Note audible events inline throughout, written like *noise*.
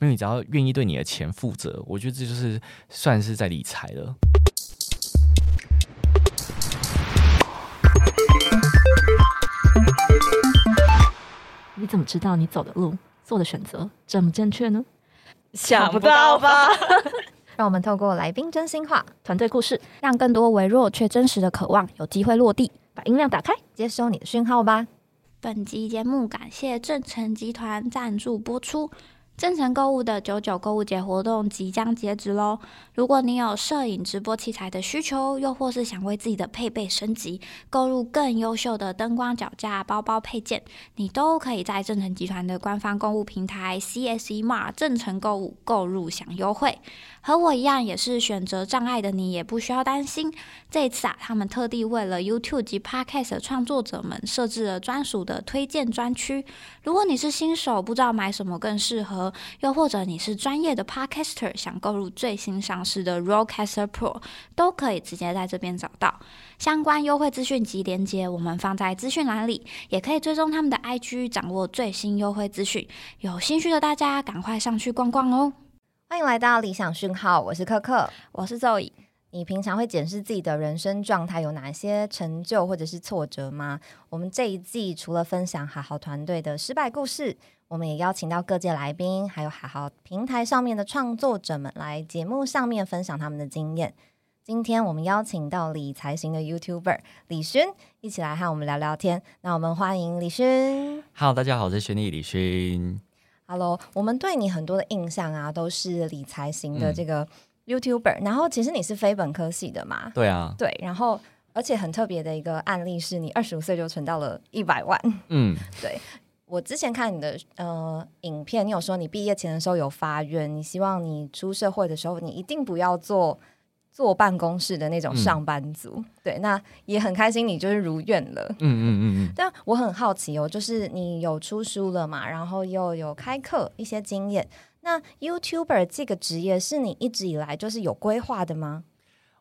因为你只要愿意对你的钱负责，我觉得这就是算是在理财了。你怎么知道你走的路、做的选择正不正确呢？想不到吧？*laughs* 让我们透过来宾真心话、团队故事，让更多微弱却真实的渴望有机会落地。把音量打开，接收你的讯号吧。本集节目感谢正成集团赞助播出。正成购物的九九购物节活动即将截止喽！如果你有摄影直播器材的需求，又或是想为自己的配备升级，购入更优秀的灯光脚架、包包配件，你都可以在正成集团的官方购物平台 CSE Mart 正成购物购入享优惠。和我一样也是选择障碍的你，也不需要担心。这次啊，他们特地为了 YouTube 及 Podcast 的创作者们设置了专属的推荐专区。如果你是新手，不知道买什么更适合，又或者你是专业的 Podcaster，想购入最新上市的 Rodecaster Pro，都可以直接在这边找到相关优惠资讯及链接，我们放在资讯栏里，也可以追踪他们的 IG，掌握最新优惠资讯。有兴趣的大家，赶快上去逛逛哦！欢迎来到理想讯号，我是柯克，我是周乙。你平常会检视自己的人生状态有哪些成就或者是挫折吗？我们这一季除了分享好好团队的失败故事，我们也邀请到各界来宾，还有好好平台上面的创作者们来节目上面分享他们的经验。今天我们邀请到理财型的 YouTuber 李勋一起来和我们聊聊天。那我们欢迎李勋。Hello，大家好，我是轩力李勋。Hello，我们对你很多的印象啊，都是理财型的这个 YouTuber。然后其实你是非本科系的嘛？对啊。对，然后而且很特别的一个案例是你二十五岁就存到了一百万。嗯，*laughs* 对。我之前看你的呃影片，你有说你毕业前的时候有发愿，你希望你出社会的时候，你一定不要做。坐办公室的那种上班族，对，那也很开心，你就是如愿了。嗯嗯嗯嗯。但我很好奇哦，就是你有出书了嘛，然后又有开课一些经验，那 YouTuber 这个职业是你一直以来就是有规划的吗？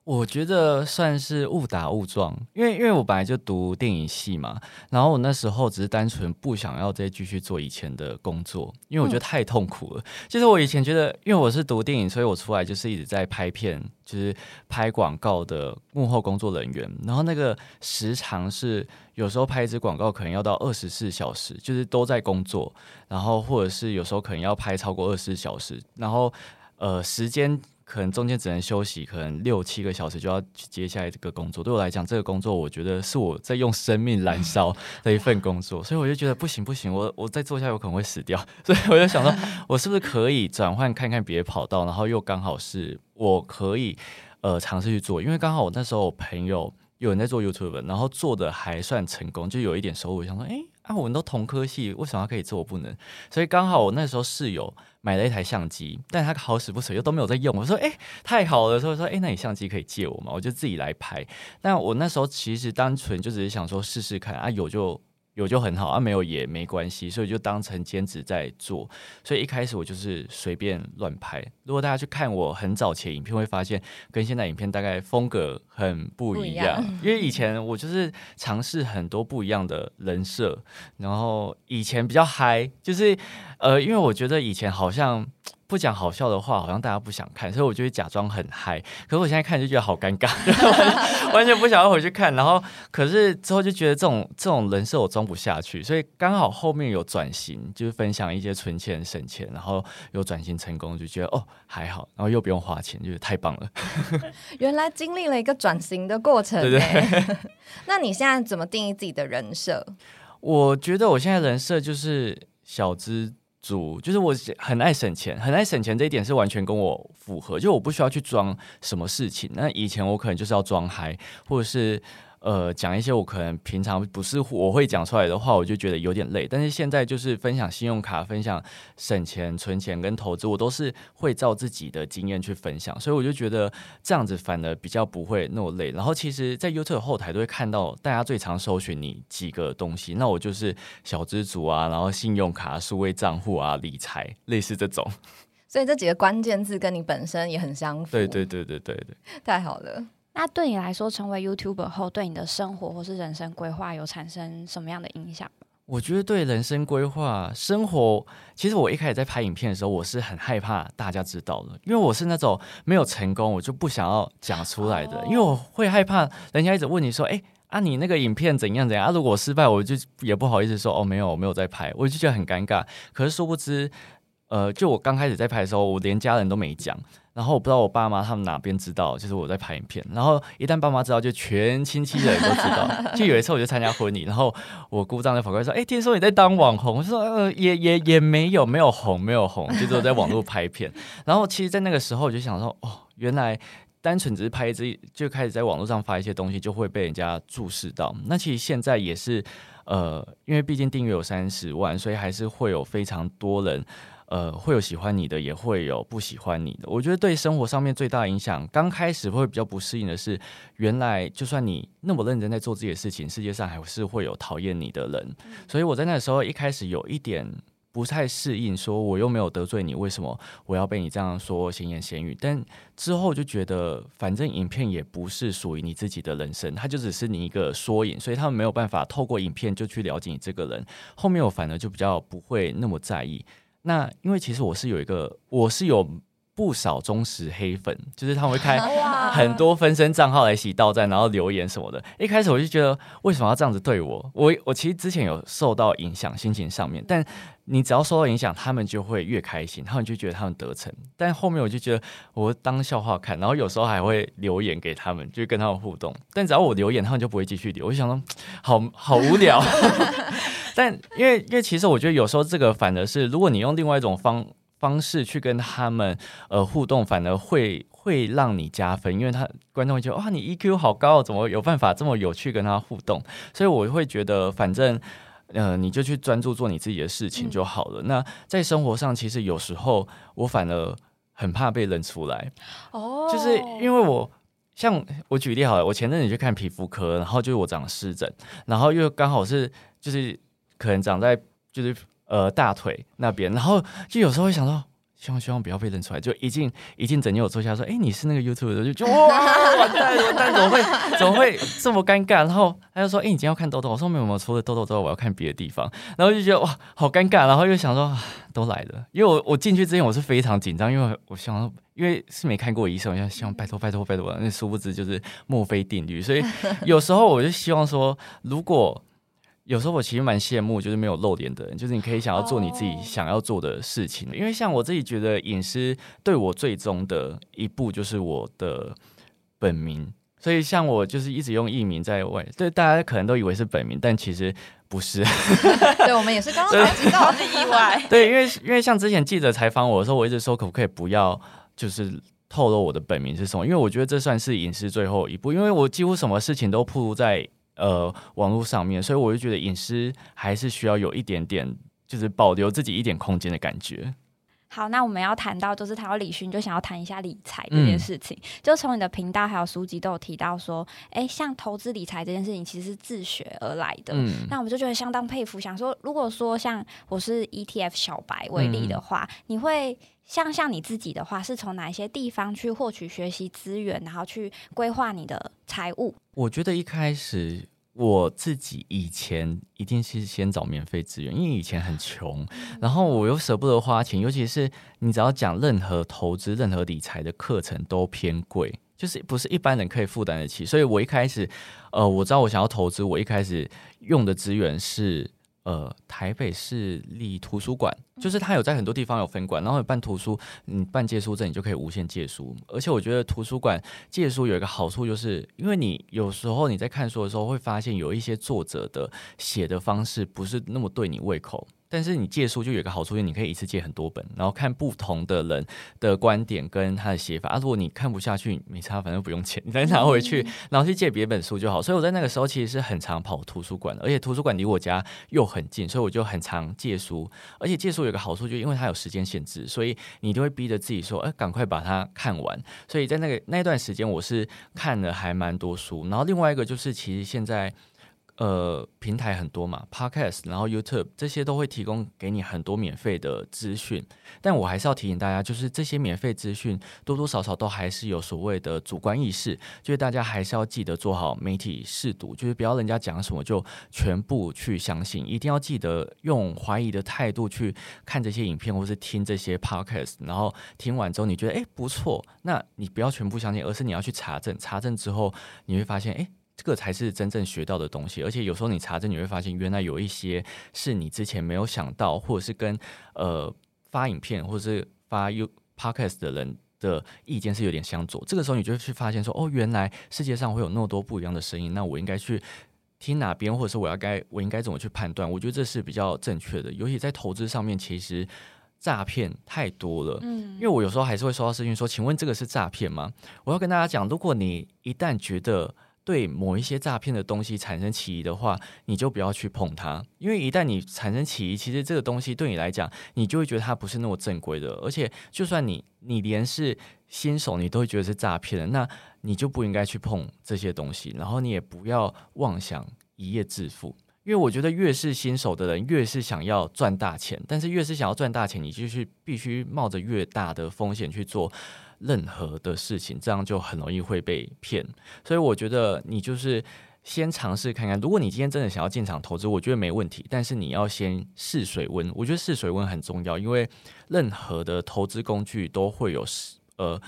我觉得算是误打误撞，因为因为我本来就读电影系嘛，然后我那时候只是单纯不想要再继续做以前的工作，因为我觉得太痛苦了。其实我以前觉得，因为我是读电影，所以我出来就是一直在拍片，就是拍广告的幕后工作人员。然后那个时长是有时候拍一支广告可能要到二十四小时，就是都在工作，然后或者是有时候可能要拍超过二十四小时，然后呃时间。可能中间只能休息，可能六七个小时就要去接下来这个工作。对我来讲，这个工作我觉得是我在用生命燃烧 *laughs* 的一份工作，所以我就觉得不行不行，我我再做下去我可能会死掉。*laughs* 所以我就想说，*laughs* 我是不是可以转换看看别的跑道，然后又刚好是我可以呃尝试去做，因为刚好我那时候我朋友有人在做 YouTube，然后做的还算成功，就有一点收入。想说，哎啊，我们都同科系，为什么可以做不能？所以刚好我那时候室友。买了一台相机，但他好死不死又都没有在用。我说：“哎，太好了！”所以说：“哎，那你相机可以借我吗？”我就自己来拍。但我那时候其实单纯就只是想说试试看啊，有就。有就很好啊，没有也没关系，所以就当成兼职在做。所以一开始我就是随便乱拍。如果大家去看我很早前影片，会发现跟现在影片大概风格很不一样。*laughs* 因为以前我就是尝试很多不一样的人设，然后以前比较嗨，就是呃，因为我觉得以前好像。不讲好笑的话，好像大家不想看，所以我就会假装很嗨。可是我现在看就觉得好尴尬，*laughs* 完全不想要回去看。然后，可是之后就觉得这种这种人设我装不下去，所以刚好后面有转型，就是分享一些存钱省钱，然后有转型成功，就觉得哦还好，然后又不用花钱，就是太棒了。*laughs* 原来经历了一个转型的过程，对对。那你现在怎么定义自己的人设？我觉得我现在人设就是小资。主就是我很爱省钱，很爱省钱这一点是完全跟我符合，就我不需要去装什么事情。那以前我可能就是要装嗨，或者是。呃，讲一些我可能平常不是我会讲出来的话，我就觉得有点累。但是现在就是分享信用卡、分享省钱、存钱跟投资，我都是会照自己的经验去分享，所以我就觉得这样子反而比较不会那么累。然后其实，在 YouTube 后台都会看到大家最常搜寻你几个东西，那我就是小资族啊，然后信用卡、数位账户啊、理财，类似这种。所以这几个关键字跟你本身也很相符。对对对对对对，太好了。那对你来说，成为 YouTuber 后，对你的生活或是人生规划有产生什么样的影响我觉得对人生规划、生活，其实我一开始在拍影片的时候，我是很害怕大家知道的，因为我是那种没有成功我就不想要讲出来的，因为我会害怕人家一直问你说：“哎啊，你那个影片怎样怎样？”啊，如果失败，我就也不好意思说：“哦，没有，我没有在拍。”我就觉得很尴尬。可是殊不知，呃，就我刚开始在拍的时候，我连家人都没讲。然后我不知道我爸妈他们哪边知道，就是我在拍影片。然后一旦爸妈知道，就全亲戚的人都知道。*laughs* 就有一次我就参加婚礼，然后我姑丈就跑过来说：“哎，听说你在当网红？”我说：“呃，也也也没有，没有红，没有红，就是我在网络拍片。”然后其实，在那个时候我就想说：“哦，原来单纯只是拍一支，就开始在网络上发一些东西，就会被人家注视到。那其实现在也是，呃，因为毕竟订阅有三十万，所以还是会有非常多人。”呃，会有喜欢你的，也会有不喜欢你的。我觉得对生活上面最大影响，刚开始会比较不适应的是，原来就算你那么认真在做自己的事情，世界上还是会有讨厌你的人。所以我在那个时候一开始有一点不太适应，说我又没有得罪你，为什么我要被你这样说闲言闲语？但之后就觉得，反正影片也不是属于你自己的人生，它就只是你一个缩影，所以他们没有办法透过影片就去了解你这个人。后面我反而就比较不会那么在意。那因为其实我是有一个，我是有不少忠实黑粉，就是他们会开 *laughs* 很多分身账号来洗到站，然后留言什么的。一开始我就觉得为什么要这样子对我？我我其实之前有受到影响，心情上面。但你只要受到影响，他们就会越开心，他们就觉得他们得逞。但后面我就觉得我当笑话看，然后有时候还会留言给他们，就跟他们互动。但只要我留言，他们就不会继续留。我就想说，*tsk* 好好无聊。*laughs* 但因为因为其实我觉得有时候这个反而是，如果你用另外一种方方式去跟他们呃互动，反而会会让你加分，因为他观众会觉得哇你 EQ 好高，怎么有办法这么有趣跟他互动？所以我会觉得反正呃你就去专注做你自己的事情就好了。那在生活上，其实有时候我反而很怕被认出来哦，就是因为我像我举例好了，我前阵子去看皮肤科，然后就是我长湿疹，然后又刚好是就是。可能长在就是呃大腿那边，然后就有时候会想到，希望希望不要被认出来，就一进一进诊间我坐下说，哎，你是那个 YouTube 的，就哇完蛋完蛋，怎么会怎么会这么尴尬？然后他就说，哎，你今天要看痘痘，我说没有没有，除了痘痘之外，我要看别的地方，然后就觉得哇好尴尬，然后又想说都来了，因为我我进去之前我是非常紧张，因为我想因为是没看过医生，我要希望拜托拜托拜托，那殊不知就是墨菲定律，所以有时候我就希望说，如果。有时候我其实蛮羡慕，就是没有露脸的人，就是你可以想要做你自己想要做的事情。因为像我自己觉得，隐私对我最终的一步就是我的本名，所以像我就是一直用艺名在外，对大家可能都以为是本名，但其实不是。*laughs* 对我们也是刚刚才知道，是意外。*laughs* 对，因为因为像之前记者采访我的时候，我一直说可不可以不要就是透露我的本名是什么，因为我觉得这算是隐私最后一步，因为我几乎什么事情都铺在。呃，网络上面，所以我就觉得隐私还是需要有一点点，就是保留自己一点空间的感觉。好，那我们要谈到，就是谈到李勋，就想要谈一下理财这件事情。就从你的频道还有书籍都有提到说，哎，像投资理财这件事情，其实是自学而来的。嗯，那我们就觉得相当佩服。想说，如果说像我是 ETF 小白为例的话，你会像像你自己的话，是从哪一些地方去获取学习资源，然后去规划你的财务？我觉得一开始。我自己以前一定是先找免费资源，因为以前很穷，然后我又舍不得花钱，尤其是你只要讲任何投资、任何理财的课程都偏贵，就是不是一般人可以负担得起。所以我一开始，呃，我知道我想要投资，我一开始用的资源是。呃，台北市立图书馆，就是它有在很多地方有分馆，然后有办图书，你办借书证，你就可以无限借书。而且我觉得图书馆借书有一个好处，就是因为你有时候你在看书的时候，会发现有一些作者的写的方式不是那么对你胃口。但是你借书就有个好处，就是你可以一次借很多本，然后看不同的人的观点跟他的写法。啊，如果你看不下去，没差，反正不用钱，你再拿回去，然后去借别本书就好。所以我在那个时候其实是很常跑图书馆的，而且图书馆离我家又很近，所以我就很常借书。而且借书有个好处，就因为它有时间限制，所以你就会逼着自己说，哎，赶快把它看完。所以在那个那段时间，我是看了还蛮多书。然后另外一个就是，其实现在。呃，平台很多嘛，Podcast，然后 YouTube 这些都会提供给你很多免费的资讯，但我还是要提醒大家，就是这些免费资讯多多少少都还是有所谓的主观意识，就是大家还是要记得做好媒体试读，就是不要人家讲什么就全部去相信，一定要记得用怀疑的态度去看这些影片或是听这些 Podcast，然后听完之后你觉得诶不错，那你不要全部相信，而是你要去查证，查证之后你会发现诶。这个才是真正学到的东西，而且有时候你查证，你会发现原来有一些是你之前没有想到，或者是跟呃发影片或者是发 U Podcast 的人的意见是有点相左。这个时候你就会去发现说，哦，原来世界上会有那么多不一样的声音，那我应该去听哪边，或者是我要该我应该怎么去判断？我觉得这是比较正确的。尤其在投资上面，其实诈骗太多了。嗯，因为我有时候还是会收到私信说，请问这个是诈骗吗？我要跟大家讲，如果你一旦觉得对某一些诈骗的东西产生歧义的话，你就不要去碰它，因为一旦你产生歧义，其实这个东西对你来讲，你就会觉得它不是那么正规的，而且就算你你连是新手，你都会觉得是诈骗的，那你就不应该去碰这些东西，然后你也不要妄想一夜致富，因为我觉得越是新手的人，越是想要赚大钱，但是越是想要赚大钱，你就是必须冒着越大的风险去做。任何的事情，这样就很容易会被骗。所以我觉得你就是先尝试看看。如果你今天真的想要进场投资，我觉得没问题。但是你要先试水温，我觉得试水温很重要，因为任何的投资工具都会有呃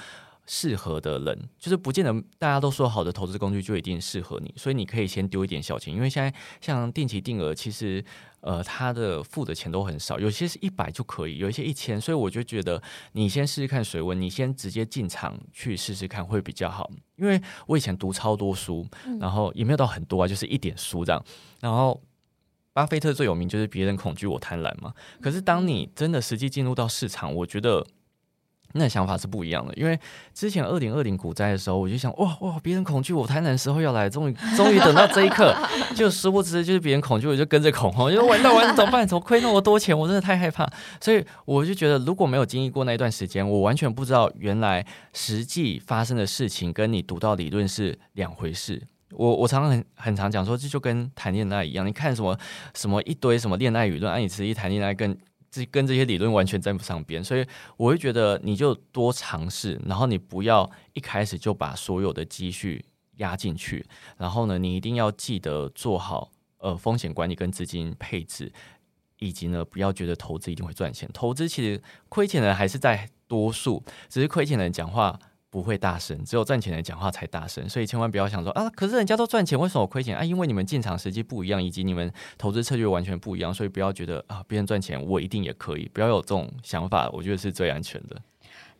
适合的人，就是不见得大家都说好的投资工具就一定适合你。所以你可以先丢一点小钱，因为现在像定期定额，其实。呃，它的付的钱都很少，有些是一百就可以，有一些一千，所以我就觉得你先试试看水温，你先直接进场去试试看会比较好。因为我以前读超多书，然后也没有到很多啊，就是一点书这样。然后巴菲特最有名就是别人恐惧我贪婪嘛，可是当你真的实际进入到市场，我觉得。那想法是不一样的，因为之前二零二零股灾的时候，我就想哇哇，别人恐惧我贪婪时候要来，终于终于等到这一刻，*laughs* 就殊不知就是别人恐惧，我就跟着恐慌，就完蛋完蛋怎么办？怎么亏那么多钱？我真的太害怕，所以我就觉得如果没有经历过那一段时间，我完全不知道原来实际发生的事情跟你读到理论是两回事。我我常常很很常讲说，这就跟谈恋爱一样，你看什么什么一堆什么恋爱舆论，按你实际谈恋爱跟。这跟这些理论完全沾不上边，所以我会觉得你就多尝试，然后你不要一开始就把所有的积蓄压进去，然后呢，你一定要记得做好呃风险管理跟资金配置，以及呢不要觉得投资一定会赚钱，投资其实亏钱的人还是在多数，只是亏钱的人讲话。不会大声，只有赚钱的讲话才大声，所以千万不要想说啊，可是人家都赚钱，为什么我亏钱啊？因为你们进场时机不一样，以及你们投资策略完全不一样，所以不要觉得啊，别人赚钱我一定也可以，不要有这种想法，我觉得是最安全的。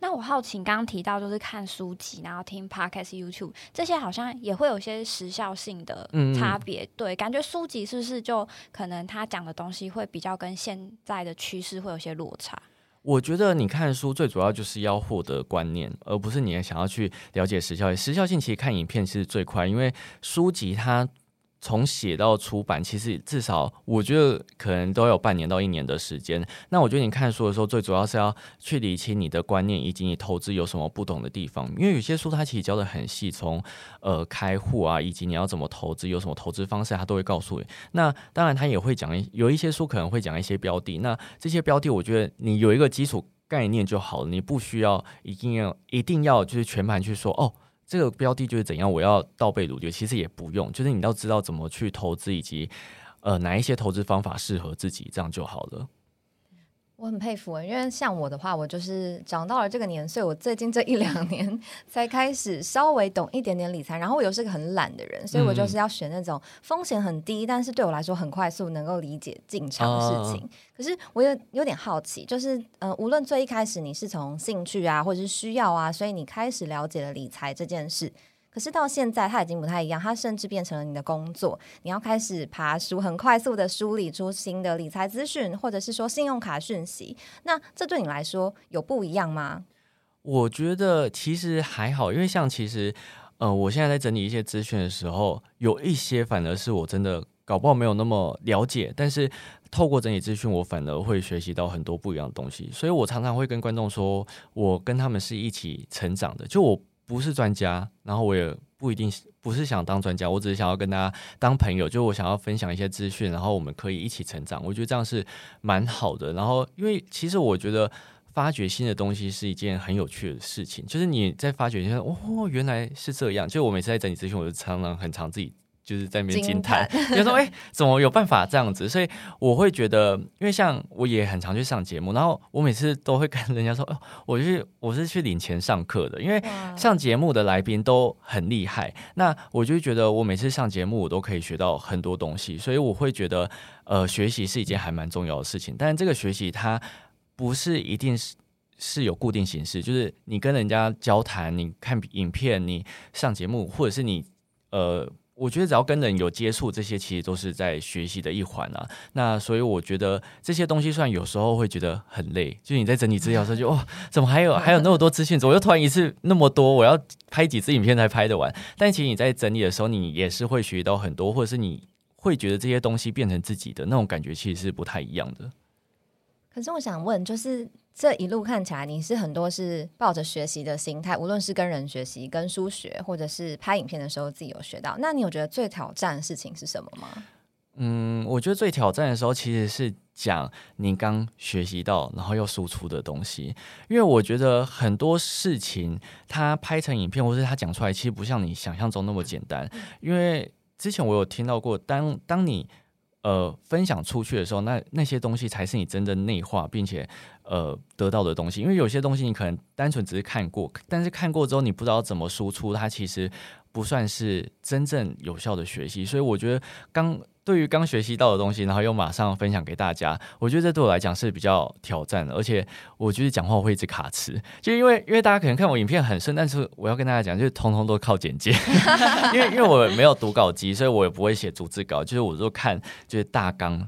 那我好奇，刚刚提到就是看书籍，然后听 podcast、YouTube 这些，好像也会有些时效性的差别。对，感觉书籍是不是就可能他讲的东西会比较跟现在的趋势会有些落差？我觉得你看书最主要就是要获得观念，而不是你想要去了解时效性。时效性其实看影片是最快，因为书籍它。从写到出版，其实至少我觉得可能都有半年到一年的时间。那我觉得你看书的时候，最主要是要去理清你的观念，以及你投资有什么不懂的地方。因为有些书它其实教的很细，从呃开户啊，以及你要怎么投资，有什么投资方式，它都会告诉你。那当然，它也会讲一有一些书可能会讲一些标的。那这些标的，我觉得你有一个基础概念就好了，你不需要一定要一定要就是全盘去说哦。这个标的就是怎样，我要倒背如流，其实也不用，就是你要知道怎么去投资，以及呃哪一些投资方法适合自己，这样就好了。我很佩服，因为像我的话，我就是长到了这个年岁，我最近这一两年 *laughs* 才开始稍微懂一点点理财。然后我又是个很懒的人，所以我就是要选那种风险很低，但是对我来说很快速能够理解进场的事情。可是我有有点好奇，就是呃，无论最一开始你是从兴趣啊，或者是需要啊，所以你开始了解了理财这件事。可是到现在，它已经不太一样，它甚至变成了你的工作。你要开始爬书，很快速的梳理出新的理财资讯，或者是说信用卡讯息。那这对你来说有不一样吗？我觉得其实还好，因为像其实，呃，我现在在整理一些资讯的时候，有一些反而是我真的搞不好没有那么了解，但是透过整理资讯，我反而会学习到很多不一样的东西。所以我常常会跟观众说，我跟他们是一起成长的，就我。不是专家，然后我也不一定不是想当专家，我只是想要跟大家当朋友，就我想要分享一些资讯，然后我们可以一起成长。我觉得这样是蛮好的。然后，因为其实我觉得发掘新的东西是一件很有趣的事情，就是你在发掘，哦，原来是这样。就我每次在整理资讯，我就常常很常自己。就是在那边惊叹，*laughs* 就说：“哎，怎么有办法这样子？”所以我会觉得，因为像我也很常去上节目，然后我每次都会跟人家说：“哦，我是我是去领钱上课的。”因为上节目的来宾都很厉害，那我就觉得我每次上节目我都可以学到很多东西，所以我会觉得，呃，学习是一件还蛮重要的事情。但这个学习它不是一定是是有固定形式，就是你跟人家交谈，你看影片，你上节目，或者是你呃。我觉得只要跟人有接触，这些其实都是在学习的一环啊。那所以我觉得这些东西，虽然有时候会觉得很累，就是你在整理资料的时候，就哦，怎么还有还有那么多资讯？怎么又突然一次那么多？我要拍几支影片才拍得完？但其实你在整理的时候，你也是会学到很多，或者是你会觉得这些东西变成自己的那种感觉，其实是不太一样的。可是我想问，就是。这一路看起来，你是很多是抱着学习的心态，无论是跟人学习、跟书学，或者是拍影片的时候自己有学到。那你有觉得最挑战的事情是什么吗？嗯，我觉得最挑战的时候其实是讲你刚学习到，然后又输出的东西。因为我觉得很多事情，它拍成影片，或是它讲出来，其实不像你想象中那么简单。因为之前我有听到过，当当你呃分享出去的时候，那那些东西才是你真的内化，并且。呃，得到的东西，因为有些东西你可能单纯只是看过，但是看过之后你不知道怎么输出，它其实不算是真正有效的学习。所以我觉得刚对于刚学习到的东西，然后又马上分享给大家，我觉得这对我来讲是比较挑战的。而且我就是讲话我会一直卡词，就因为因为大家可能看我影片很顺，但是我要跟大家讲，就是通通都靠简介，*laughs* 因为因为我没有读稿机，所以我也不会写逐字稿，就是我就看就是大纲。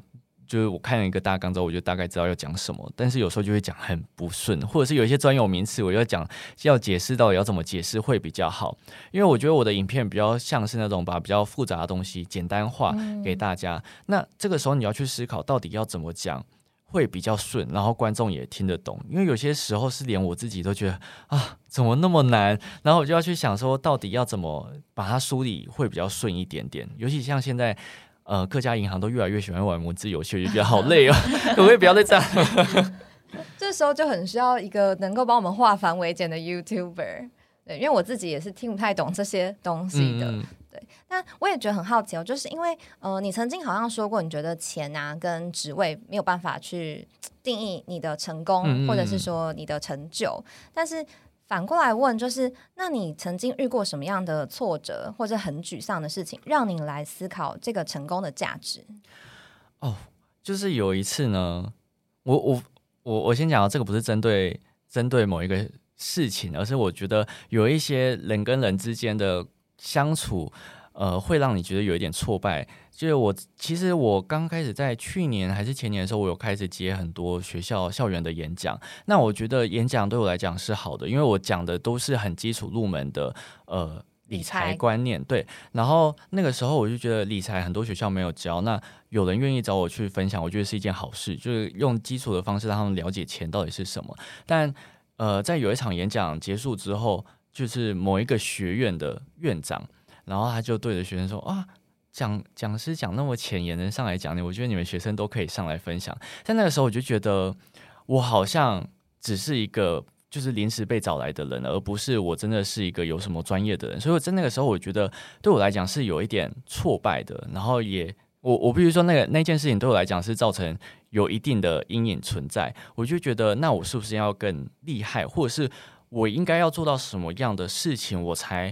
就是我看了一个大纲之后，我就大概知道要讲什么，但是有时候就会讲很不顺，或者是有一些专有名词，我要讲要解释到底要怎么解释会比较好。因为我觉得我的影片比较像是那种把比较复杂的东西简单化给大家。那这个时候你要去思考到底要怎么讲会比较顺，然后观众也听得懂。因为有些时候是连我自己都觉得啊，怎么那么难？然后我就要去想说，到底要怎么把它梳理会比较顺一点点。尤其像现在。呃，各家银行都越来越喜欢玩文字游戏，就觉得好累哦，*laughs* 可不可以不要再这样？*laughs* 这时候就很需要一个能够帮我们化繁为简的 YouTuber，对，因为我自己也是听不太懂这些东西的，对。那我也觉得很好奇哦，就是因为呃，你曾经好像说过，你觉得钱啊跟职位没有办法去定义你的成功，或者是说你的成就，但是。反过来问，就是那你曾经遇过什么样的挫折或者很沮丧的事情，让你来思考这个成功的价值？哦，就是有一次呢，我我我我先讲，这个不是针对针对某一个事情，而是我觉得有一些人跟人之间的相处，呃，会让你觉得有一点挫败。就是我，其实我刚开始在去年还是前年的时候，我有开始接很多学校校园的演讲。那我觉得演讲对我来讲是好的，因为我讲的都是很基础入门的呃理财观念。对，然后那个时候我就觉得理财很多学校没有教，那有人愿意找我去分享，我觉得是一件好事，就是用基础的方式让他们了解钱到底是什么。但呃，在有一场演讲结束之后，就是某一个学院的院长，然后他就对着学生说啊。讲讲师讲那么浅也能上来讲你，我觉得你们学生都可以上来分享。在那个时候，我就觉得我好像只是一个就是临时被找来的人，而不是我真的是一个有什么专业的人。所以在那个时候，我觉得对我来讲是有一点挫败的。然后也我我必须说，那个那件事情对我来讲是造成有一定的阴影存在。我就觉得，那我是不是要更厉害，或者是我应该要做到什么样的事情，我才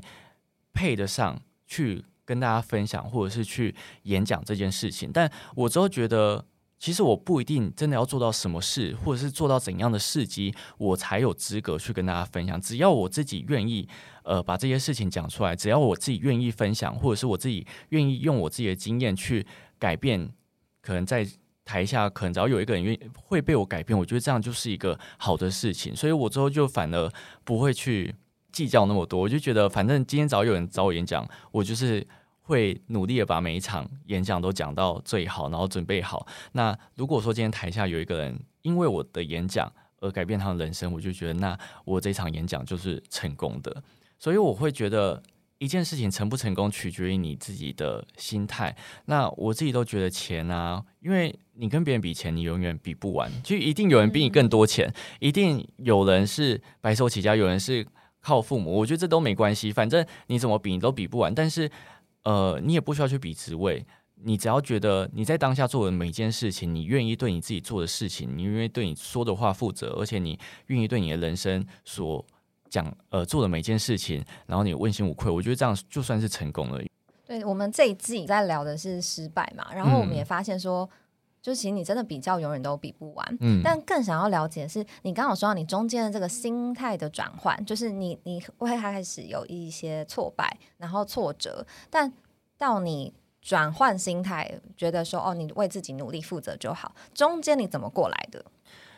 配得上去？跟大家分享，或者是去演讲这件事情，但我之后觉得，其实我不一定真的要做到什么事，或者是做到怎样的事迹，我才有资格去跟大家分享。只要我自己愿意，呃，把这些事情讲出来，只要我自己愿意分享，或者是我自己愿意用我自己的经验去改变，可能在台下，可能只要有一个人愿会被我改变，我觉得这样就是一个好的事情。所以我之后就反而不会去计较那么多，我就觉得反正今天早有人找我演讲，我就是。会努力的把每一场演讲都讲到最好，然后准备好。那如果说今天台下有一个人因为我的演讲而改变他的人生，我就觉得那我这场演讲就是成功的。所以我会觉得一件事情成不成功取决于你自己的心态。那我自己都觉得钱啊，因为你跟别人比钱，你永远比不完，就一定有人比你更多钱，一定有人是白手起家，有人是靠父母。我觉得这都没关系，反正你怎么比你都比不完。但是，呃，你也不需要去比职位。你只要觉得你在当下做的每件事情，你愿意对你自己做的事情，你愿意对你说的话负责，而且你愿意对你的人生所讲呃做的每件事情，然后你问心无愧，我觉得这样就算是成功了。对我们这一季在聊的是失败嘛，然后我们也发现说，就其实你真的比较永远都比不完。嗯，但更想要了解的是，你刚好说到你中间的这个心态的转换，就是你你会开始有一些挫败，然后挫折，但到你。转换心态，觉得说哦，你为自己努力负责就好。中间你怎么过来的？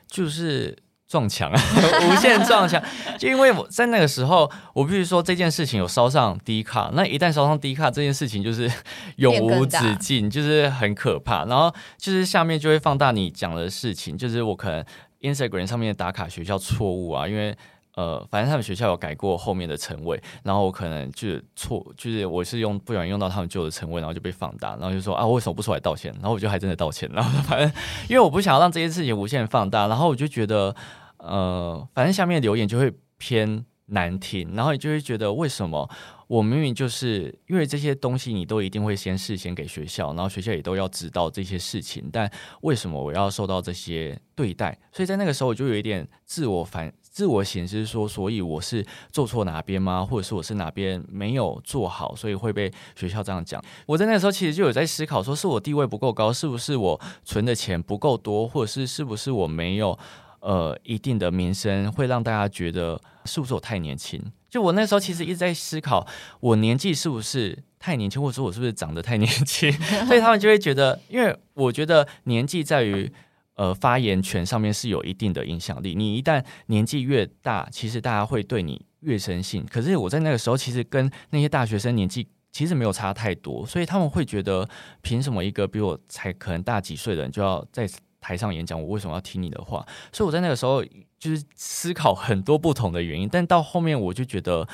就是撞墙啊，*laughs* 无限撞墙。*laughs* 就因为我在那个时候，我必须说这件事情有烧上低卡，那一旦烧上低卡，这件事情就是 *laughs* 永无止境，就是很可怕。然后就是下面就会放大你讲的事情，就是我可能 Instagram 上面打卡学校错误啊，因为。呃，反正他们学校有改过后面的称谓，然后我可能就是错，就是我是用不小心用到他们旧的称谓，然后就被放大，然后就说啊，为什么不出来道歉？然后我就还真的道歉，然后反正因为我不想要让这件事情无限放大，然后我就觉得呃，反正下面留言就会偏难听，然后你就会觉得为什么我明明就是因为这些东西你都一定会先事先给学校，然后学校也都要知道这些事情，但为什么我要受到这些对待？所以在那个时候我就有一点自我反。自我显示说，所以我是做错哪边吗？或者是我是哪边没有做好，所以会被学校这样讲。我在那个时候其实就有在思考，说是我地位不够高，是不是我存的钱不够多，或者是是不是我没有呃一定的名声，会让大家觉得是不是我太年轻？就我那时候其实一直在思考，我年纪是不是太年轻，或者说我是不是长得太年轻？*laughs* *laughs* 所以他们就会觉得，因为我觉得年纪在于。呃，发言权上面是有一定的影响力。你一旦年纪越大，其实大家会对你越生信。可是我在那个时候，其实跟那些大学生年纪其实没有差太多，所以他们会觉得，凭什么一个比我才可能大几岁的人就要在台上演讲？我为什么要听你的话？所以我在那个时候就是思考很多不同的原因。但到后面我就觉得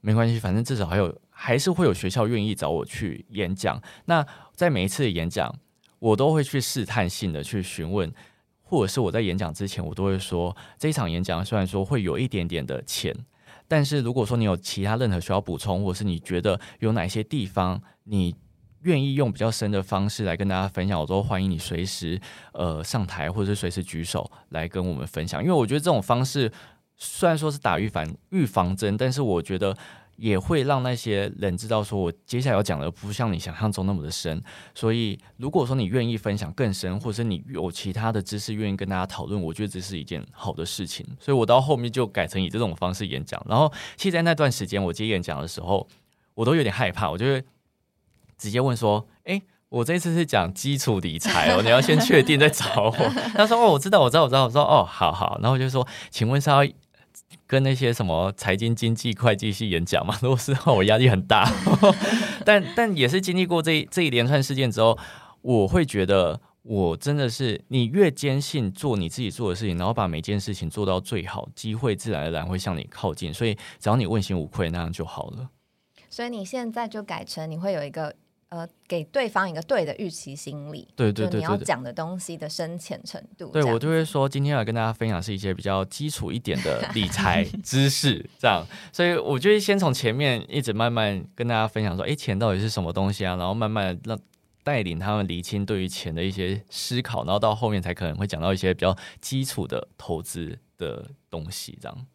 没关系，反正至少还有还是会有学校愿意找我去演讲。那在每一次的演讲。我都会去试探性的去询问，或者是我在演讲之前，我都会说这一场演讲虽然说会有一点点的钱，但是如果说你有其他任何需要补充，或者是你觉得有哪些地方你愿意用比较深的方式来跟大家分享，我都欢迎你随时呃上台，或者是随时举手来跟我们分享。因为我觉得这种方式虽然说是打预防预防针，但是我觉得。也会让那些人知道，说我接下来要讲的不像你想象中那么的深。所以，如果说你愿意分享更深，或者是你有其他的知识愿意跟大家讨论，我觉得这是一件好的事情。所以我到后面就改成以这种方式演讲。然后，其实在那段时间我接演讲的时候，我都有点害怕，我就会直接问说：“哎，我这次是讲基础理财哦，*laughs* 你要先确定再找我。” *laughs* 他说：“哦，我知道，我知道，我知道。”我说：“哦，好好。”然后我就说：“请问是要？”跟那些什么财经、经济、会计系演讲嘛，*laughs* 如果是的话我压力很大，但但也是经历过这这一连串事件之后，我会觉得我真的是，你越坚信做你自己做的事情，然后把每件事情做到最好，机会自然而然会向你靠近，所以只要你问心无愧，那样就好了。所以你现在就改成你会有一个。呃，给对方一个对的预期心理，对对对，你要讲的东西的深浅程度，对我就会说，今天要跟大家分享是一些比较基础一点的理财 *laughs* 知识，这样，所以我就会先从前面一直慢慢跟大家分享说，哎，钱到底是什么东西啊？然后慢慢让带领他们理清对于钱的一些思考，然后到后面才可能会讲到一些比较基础的投资的东西，这样。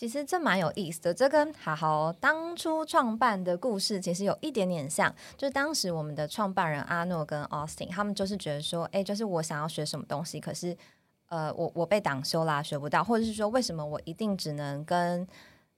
其实这蛮有意思的，这跟好好当初创办的故事其实有一点点像。就当时我们的创办人阿诺跟 Austin，他们就是觉得说，哎，就是我想要学什么东西，可是呃，我我被挡修啦，学不到，或者是说，为什么我一定只能跟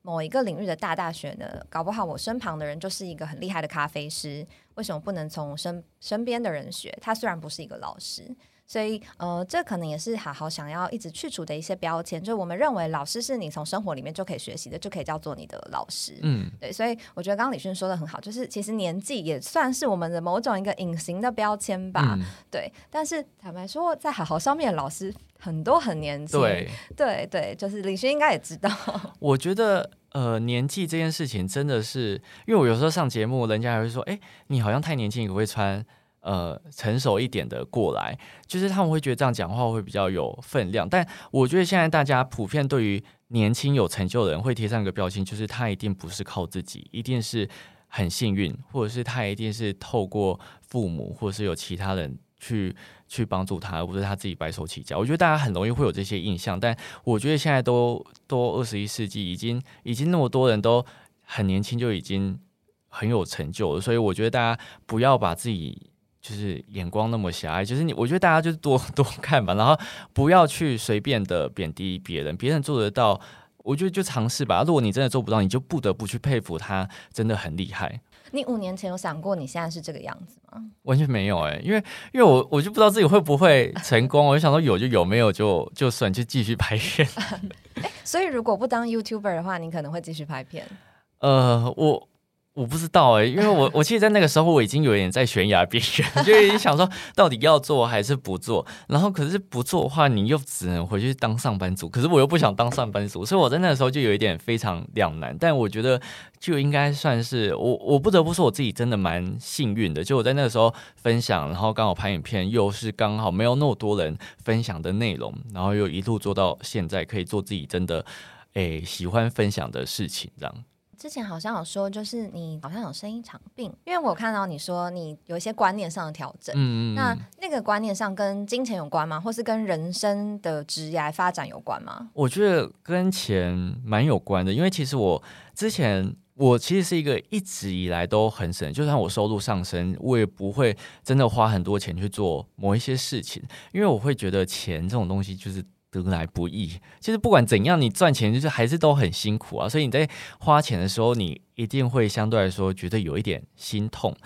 某一个领域的大大学呢？搞不好我身旁的人就是一个很厉害的咖啡师，为什么不能从身身边的人学？他虽然不是一个老师。所以，呃，这可能也是好好想要一直去除的一些标签，就是我们认为老师是你从生活里面就可以学习的，就可以叫做你的老师。嗯，对。所以我觉得刚刚李迅说的很好，就是其实年纪也算是我们的某种一个隐形的标签吧。*laughs* 对。但是坦白说，在好好上面的老师很多很年轻。对对对，就是李迅应该也知道。*laughs* 我觉得呃，年纪这件事情真的是，因为我有时候上节目，人家还会说，哎，你好像太年轻，可不可以穿呃成熟一点的过来？就是他们会觉得这样讲话会比较有分量。但我觉得现在大家普遍对于年轻有成就的人会贴上一个标签，就是他一定不是靠自己，一定是很幸运，或者是他一定是透过父母，或者是有其他人去。去帮助他，而不是他自己白手起家。我觉得大家很容易会有这些印象，但我觉得现在都都二十一世纪，已经已经那么多人都很年轻就已经很有成就了，所以我觉得大家不要把自己就是眼光那么狭隘。就是你，我觉得大家就多 *laughs* 多看吧，然后不要去随便的贬低别人，别人做得到，我觉得就尝试吧。如果你真的做不到，你就不得不去佩服他，真的很厉害。你五年前有想过你现在是这个样子吗？完全没有哎，因为因为我我就不知道自己会不会成功，我就想说有就有，没有就就算，就继续拍片。*laughs* 所以如果不当 YouTuber 的话，你可能会继续拍片。呃，我。我不知道哎，因为我 *laughs* 我其实，在那个时候我已经有点在悬崖边缘，*laughs* 就已经想说到底要做还是不做。然后可是不做的话，你又只能回去当上班族。可是我又不想当上班族，所以我在那个时候就有一点非常两难。但我觉得就应该算是我，我不得不说我自己真的蛮幸运的。就我在那个时候分享，然后刚好拍影片，又是刚好没有那么多人分享的内容，然后又一路做到现在，可以做自己真的诶喜欢分享的事情，这样。之前好像有说，就是你好像有生一场病，因为我看到你说你有一些观念上的调整。嗯嗯。那那个观念上跟金钱有关吗？或是跟人生的职业发展有关吗？我觉得跟钱蛮有关的，因为其实我之前我其实是一个一直以来都很省，就算我收入上升，我也不会真的花很多钱去做某一些事情，因为我会觉得钱这种东西就是。得来不易，其实不管怎样，你赚钱就是还是都很辛苦啊。所以你在花钱的时候，你一定会相对来说觉得有一点心痛。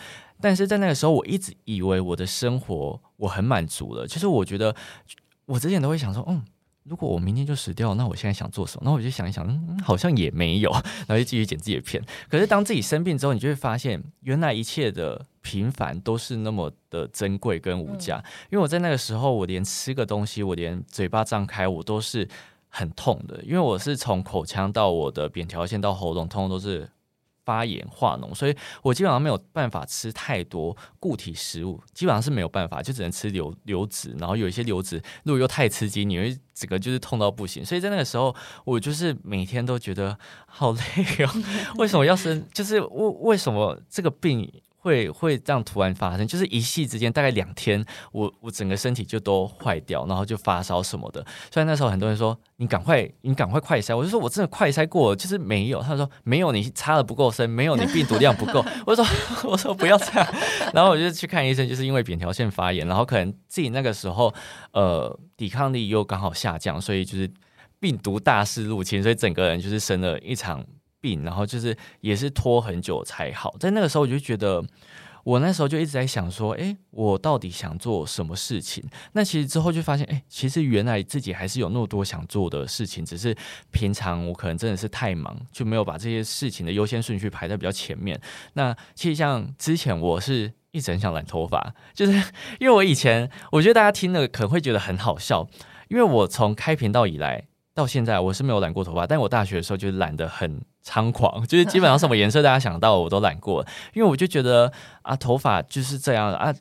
但是在那个时候，我一直以为我的生活我很满足了。其实我觉得，我之前都会想说，嗯。如果我明天就死掉，那我现在想做什么？那我就想一想，嗯，好像也没有，然后就继续剪自己的片。可是当自己生病之后，你就会发现，原来一切的平凡都是那么的珍贵跟无价。因为我在那个时候，我连吃个东西，我连嘴巴张开，我都是很痛的，因为我是从口腔到我的扁条线到喉咙，通通都是。发炎化脓，所以我基本上没有办法吃太多固体食物，基本上是没有办法，就只能吃流流质。然后有一些流质，如果又太刺激，你会整个就是痛到不行。所以在那个时候，我就是每天都觉得好累哦。*laughs* 为什么要生？就是为为什么这个病？会会这样突然发生，就是一夕之间，大概两天，我我整个身体就都坏掉，然后就发烧什么的。虽然那时候很多人说你赶快你赶快快筛，我就说我真的快筛过了，就是没有。他说没有，你插的不够深，没有你病毒量不够。我说 *laughs* 我说不要这样，然后我就去看医生，就是因为扁桃腺发炎，然后可能自己那个时候呃抵抗力又刚好下降，所以就是病毒大肆入侵，所以整个人就是生了一场。病，然后就是也是拖很久才好。在那个时候，我就觉得，我那时候就一直在想说，哎，我到底想做什么事情？那其实之后就发现，哎，其实原来自己还是有那么多想做的事情，只是平常我可能真的是太忙，就没有把这些事情的优先顺序排在比较前面。那其实像之前，我是一直很想染头发，就是因为我以前，我觉得大家听了可能会觉得很好笑，因为我从开频道以来。到现在我是没有染过头发，但我大学的时候就染得很猖狂，*laughs* 就是基本上什么颜色大家想到我都染过，因为我就觉得啊，头发就是这样啊，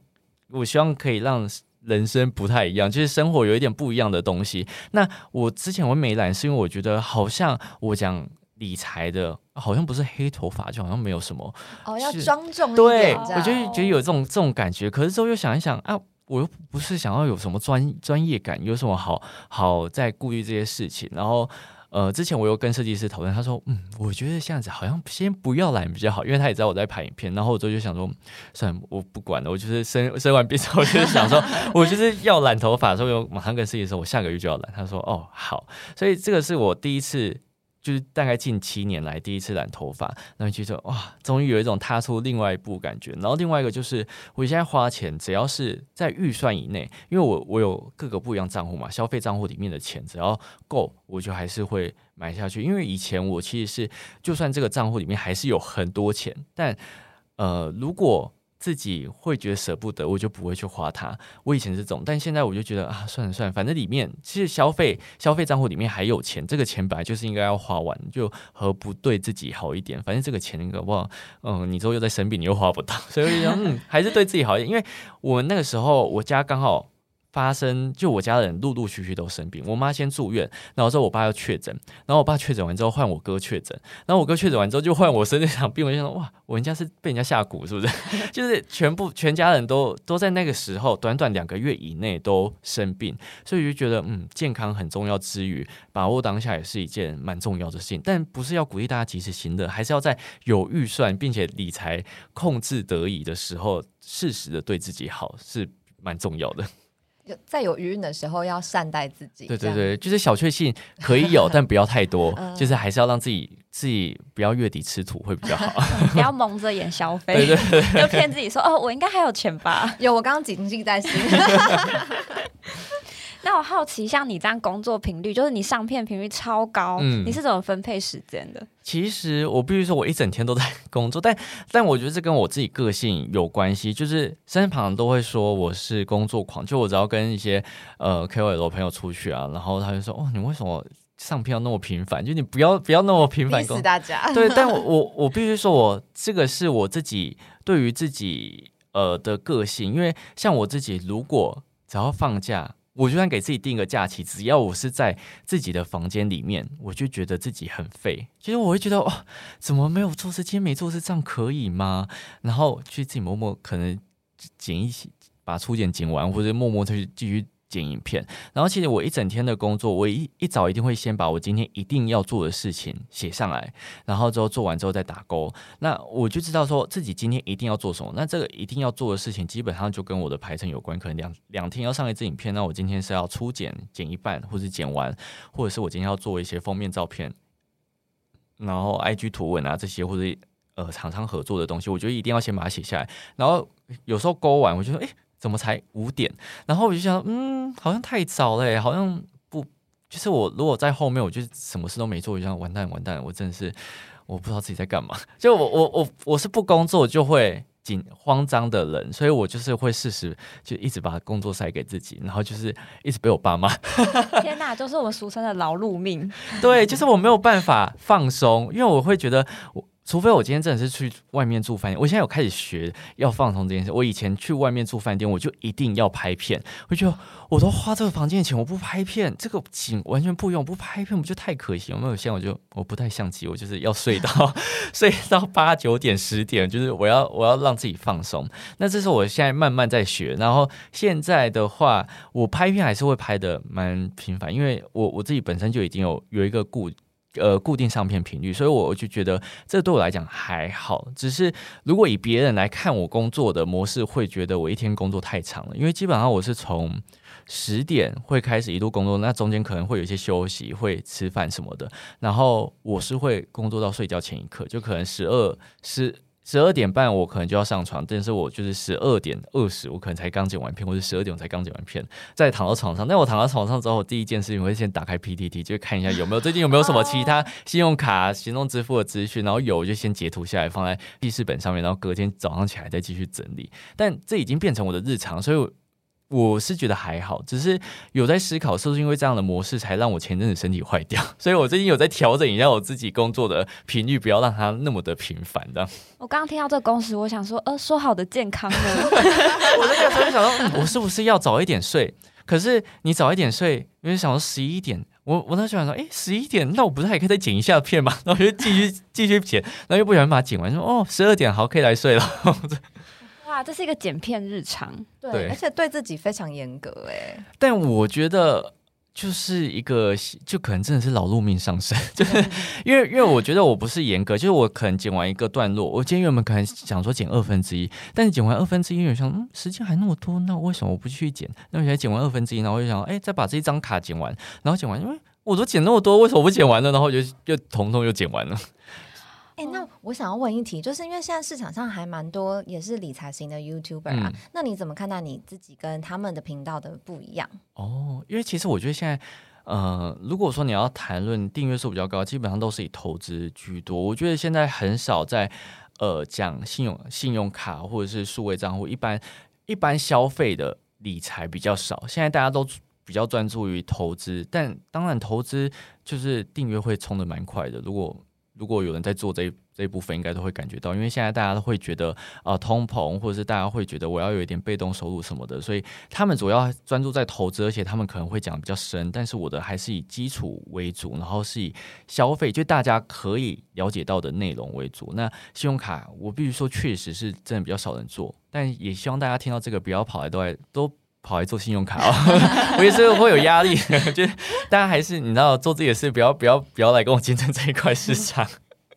我希望可以让人生不太一样，就是生活有一点不一样的东西。那我之前我没染，是因为我觉得好像我讲理财的，好像不是黑头发，就好像没有什么哦，要庄重对，我就觉得有这种这种感觉。可是之后又想一想啊。我又不是想要有什么专专业感，有什么好好在顾虑这些事情。然后，呃，之前我又跟设计师讨论，他说，嗯，我觉得这样子好像先不要染比较好，因为他也知道我在拍影片。然后我之后就想说，算了，我不管了，我就是生生完病之后，就是想说，我就是要染头发的时候，又马上跟设计师说，我下个月就要染。他说，哦，好。所以这个是我第一次。就是大概近七年来第一次染头发，那觉得哇，终于有一种踏出另外一步感觉。然后另外一个就是，我现在花钱只要是在预算以内，因为我我有各个不一样账户嘛，消费账户里面的钱只要够，我就还是会买下去。因为以前我其实是，就算这个账户里面还是有很多钱，但呃，如果自己会觉得舍不得，我就不会去花它。我以前是这种，但现在我就觉得啊，算了算了，反正里面其实消费消费账户里面还有钱，这个钱本来就是应该要花完，就何不对自己好一点？反正这个钱搞不，嗯，你之后又在生病，你又花不到，*laughs* 所以我就，嗯，还是对自己好一点。因为我那个时候我家刚好。发生就我家人陆陆续续都生病，我妈先住院，然后之后我爸要确诊，然后我爸确诊完之后换我哥确诊，然后我哥确诊完之后就换我生这场病，我就想哇，我人家是被人家下蛊是不是？*laughs* 就是全部全家人都都在那个时候短短两个月以内都生病，所以就觉得嗯，健康很重要之余，把握当下也是一件蛮重要的事情，但不是要鼓励大家及时行乐，还是要在有预算并且理财控制得宜的时候，适时的对自己好是蛮重要的。在有余韵的时候，要善待自己。对对对，就是小确幸可以有，*laughs* 但不要太多。就是还是要让自己自己不要月底吃土会比较好。*laughs* 不要蒙着眼消费，对对对，*laughs* 就骗自己说哦，我应该还有钱吧？有，我刚刚谨记在心。那我好奇，像你这样工作频率，就是你上片频率超高，你是怎么分配时间的？其实我必须说，我一整天都在 *laughs* 工作，但但我觉得这跟我自己个性有关系。就是身旁都会说我是工作狂，就我只要跟一些呃 KOL 朋友出去啊，然后他就说：“哦，你为什么上片要那么频繁？就你不要不要那么频繁。”死大家。对，但我 *laughs* 我我必须说，我这个是我自己对于自己呃的个性，因为像我自己，如果只要放假。我就算给自己定个假期，只要我是在自己的房间里面，我就觉得自己很废。其实我会觉得，哇，怎么没有做事？今天没做事，这样可以吗？然后去自己默默可能剪一起，把初剪剪完，或者默默再去继续。剪影片，然后其实我一整天的工作，我一一早一定会先把我今天一定要做的事情写上来，然后之后做完之后再打勾。那我就知道说自己今天一定要做什么。那这个一定要做的事情，基本上就跟我的排程有关。可能两两天要上一支影片，那我今天是要初剪剪一半，或者剪完，或者是我今天要做一些封面照片，然后 IG 图文啊这些，或者呃厂商合作的东西，我觉得一定要先把它写下来。然后有时候勾完，我就说，哎。怎么才五点？然后我就想，嗯，好像太早了，好像不，就是我如果在后面，我就什么事都没做，我就想完蛋完蛋，我真的是我不知道自己在干嘛。*laughs* 就我我我我是不工作就会紧慌张的人，所以我就是会适时就一直把工作塞给自己，然后就是一直被我爸妈。*laughs* 天哪，就是我们俗称的劳碌命。对，就是我没有办法放松，因为我会觉得我。除非我今天真的是去外面住饭店，我现在有开始学要放松这件事。我以前去外面住饭店，我就一定要拍片，我觉得我都花这个房间的钱，我不拍片，这个景完全不用，不拍片不就太可惜？有没有？现在我就我不太相机，我就是要睡到 *laughs* 睡到八九点十点，就是我要我要让自己放松。那这是我现在慢慢在学。然后现在的话，我拍片还是会拍的蛮频繁，因为我我自己本身就已经有有一个固。呃，固定上片频率，所以我就觉得这对我来讲还好。只是如果以别人来看我工作的模式，会觉得我一天工作太长了。因为基本上我是从十点会开始一度工作，那中间可能会有一些休息，会吃饭什么的。然后我是会工作到睡觉前一刻，就可能十二十。十二点半我可能就要上床，但是我就是十二点二十，我可能才刚剪完片，或者十二点我才刚剪完片，再躺到床上。那我躺到床上之后，第一件事情我会先打开 PPT，就看一下有没有最近有没有什么其他信用卡、行动支付的资讯，然后有就先截图下来放在记事本上面，然后隔天早上起来再继续整理。但这已经变成我的日常，所以。我是觉得还好，只是有在思考，是不是因为这样的模式才让我前阵子身体坏掉？*laughs* 所以我最近有在调整一下我自己工作的频率，不要让它那么的频繁。这样。*laughs* 我刚刚听到这个公司，我想说，呃，说好的健康呢？*laughs* 我那个时候想说，我是不是要早一点睡？可是你早一点睡，因为想说十一点，我我那时候想说，哎，十一点，那我不是还可以再剪一下片吗？然后就继续继续剪，然后又不小心把它剪完，说哦，十二点好，可以来睡了。哇，这是一个剪片日常，对，而且对自己非常严格哎。但我觉得就是一个，就可能真的是劳碌命上身，*laughs* 就是 *laughs* 因为因为我觉得我不是严格，就是我可能剪完一个段落，我今天原本可能想说剪二分之一，但是剪完二分之一，我想嗯，时间还那么多，那为什么我不去剪？那我现在剪完二分之一，然后我就想，哎，再把这一张卡剪完，然后剪完，因为我都剪那么多，为什么不剪完呢？然后我就又统统又剪完了。哎，那我想要问一题，就是因为现在市场上还蛮多也是理财型的 YouTuber 啊，那你怎么看待你自己跟他们的频道的不一样？哦，因为其实我觉得现在，呃，如果说你要谈论订阅数比较高，基本上都是以投资居多。我觉得现在很少在呃讲信用信用卡或者是数位账户，一般一般消费的理财比较少。现在大家都比较专注于投资，但当然投资就是订阅会冲的蛮快的。如果如果有人在做这一这一部分，应该都会感觉到，因为现在大家都会觉得啊，通膨，或者是大家会觉得我要有一点被动收入什么的，所以他们主要专注在投资，而且他们可能会讲比较深。但是我的还是以基础为主，然后是以消费，就大家可以了解到的内容为主。那信用卡，我必须说，确实是真的比较少人做，但也希望大家听到这个，不要跑来都来都跑来做信用卡哦，*laughs* 我也是会有压力，*laughs* 就大家还是你知道做自己的事，不要不要不要来跟我竞争这一块市场。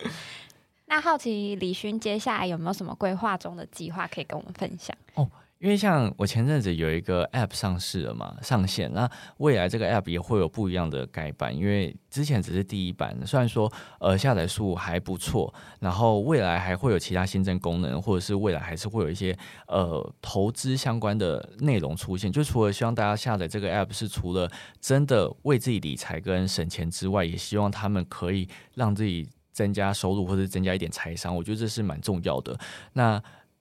*laughs* 那好奇李勋接下来有没有什么规划中的计划可以跟我们分享？哦，因为像我前阵子有一个 App 上市了嘛，上线，那未来这个 App 也会有不一样的改版，因为之前只是第一版，虽然说呃下载数还不错，然后未来还会有其他新增功能，或者是未来还是会有一些呃投资相关的内容出现。就除了希望大家下载这个 App 是除了真的为自己理财跟省钱之外，也希望他们可以让自己。增加收入或者增加一点财商，我觉得这是蛮重要的。那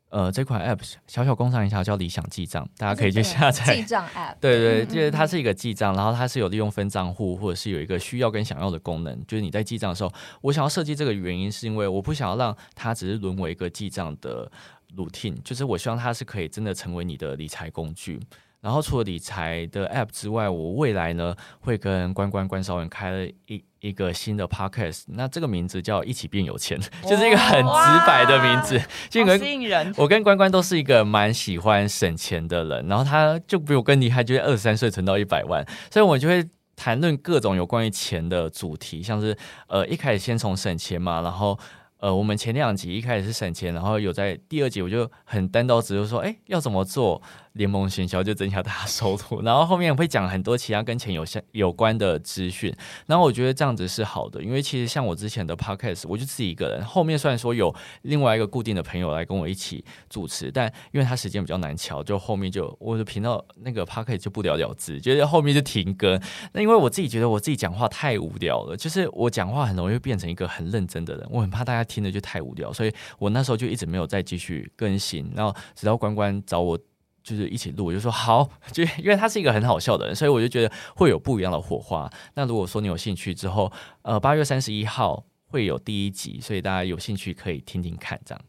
呃，这款 App 小小工商一下叫理想记账，大家可以去下载记账 *laughs* App。对对，就是它是一个记账，然后它是有利用分账户，或者是有一个需要跟想要的功能。就是你在记账的时候，我想要设计这个原因是因为我不想要让它只是沦为一个记账的 routine，就是我希望它是可以真的成为你的理财工具。然后除了理财的 App 之外，我未来呢会跟关关关少文开了一一个新的 Podcast，那这个名字叫“一起变有钱”，*laughs* 就是一个很直白的名字，吸引人。我跟关关都是一个蛮喜欢省钱的人，然后他就比我更厉害，就是二十三岁存到一百万，所以我就会谈论各种有关于钱的主题，像是呃一开始先从省钱嘛，然后。呃，我们前两集一开始是省钱，然后有在第二集我就很单刀直入说，哎，要怎么做联盟行销就增加大家收入，*laughs* 然后后面会讲很多其他跟钱有相有关的资讯，然后我觉得这样子是好的，因为其实像我之前的 podcast，我就自己一个人，后面虽然说有另外一个固定的朋友来跟我一起主持，但因为他时间比较难调，就后面就我的频道那个 podcast 就不了了之，觉得后面就停更。那因为我自己觉得我自己讲话太无聊了，就是我讲话很容易变成一个很认真的人，我很怕大家。听的就太无聊，所以我那时候就一直没有再继续更新。然后直到关关找我，就是一起录，我就说好，就因为他是一个很好笑的人，所以我就觉得会有不一样的火花。那如果说你有兴趣之后，呃，八月三十一号会有第一集，所以大家有兴趣可以听听看，这样。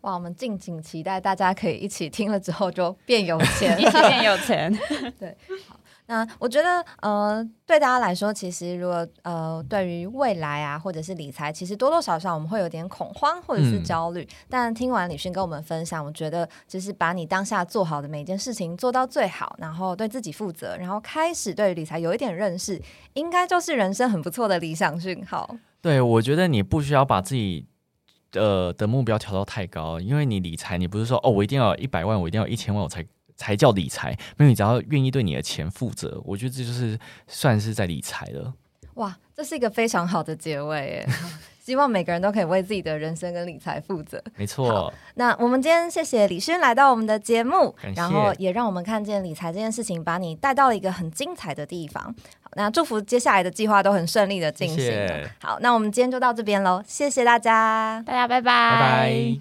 哇，我们敬请期待，大家可以一起听了之后就变有钱，*laughs* 一起变有钱。*laughs* 对，好。那我觉得，呃，对大家来说，其实如果呃，对于未来啊，或者是理财，其实多多少少我们会有点恐慌或者是焦虑。但听完李迅跟我们分享，我觉得就是把你当下做好的每一件事情做到最好，然后对自己负责，然后开始对理财有一点认识，应该就是人生很不错的理想讯号。对，我觉得你不需要把自己的的目标调到太高，因为你理财，你不是说哦，我一定要一百万，我一定要一千万，我才。才叫理财，没有你只要愿意对你的钱负责，我觉得这就是算是在理财了。哇，这是一个非常好的结尾，*laughs* 希望每个人都可以为自己的人生跟理财负责。没错。那我们今天谢谢李轩来到我们的节目，然后也让我们看见理财这件事情，把你带到了一个很精彩的地方。好，那祝福接下来的计划都很顺利的进行。好，那我们今天就到这边喽，谢谢大家，大家拜拜，拜拜。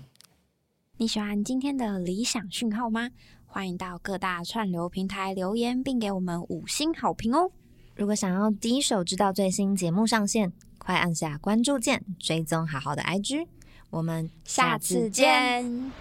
你喜欢今天的理想讯号吗？欢迎到各大串流平台留言并给我们五星好评哦。如果想要第一手知道最新节目上线快按下关注键追踪好好的 ig 我们下次见。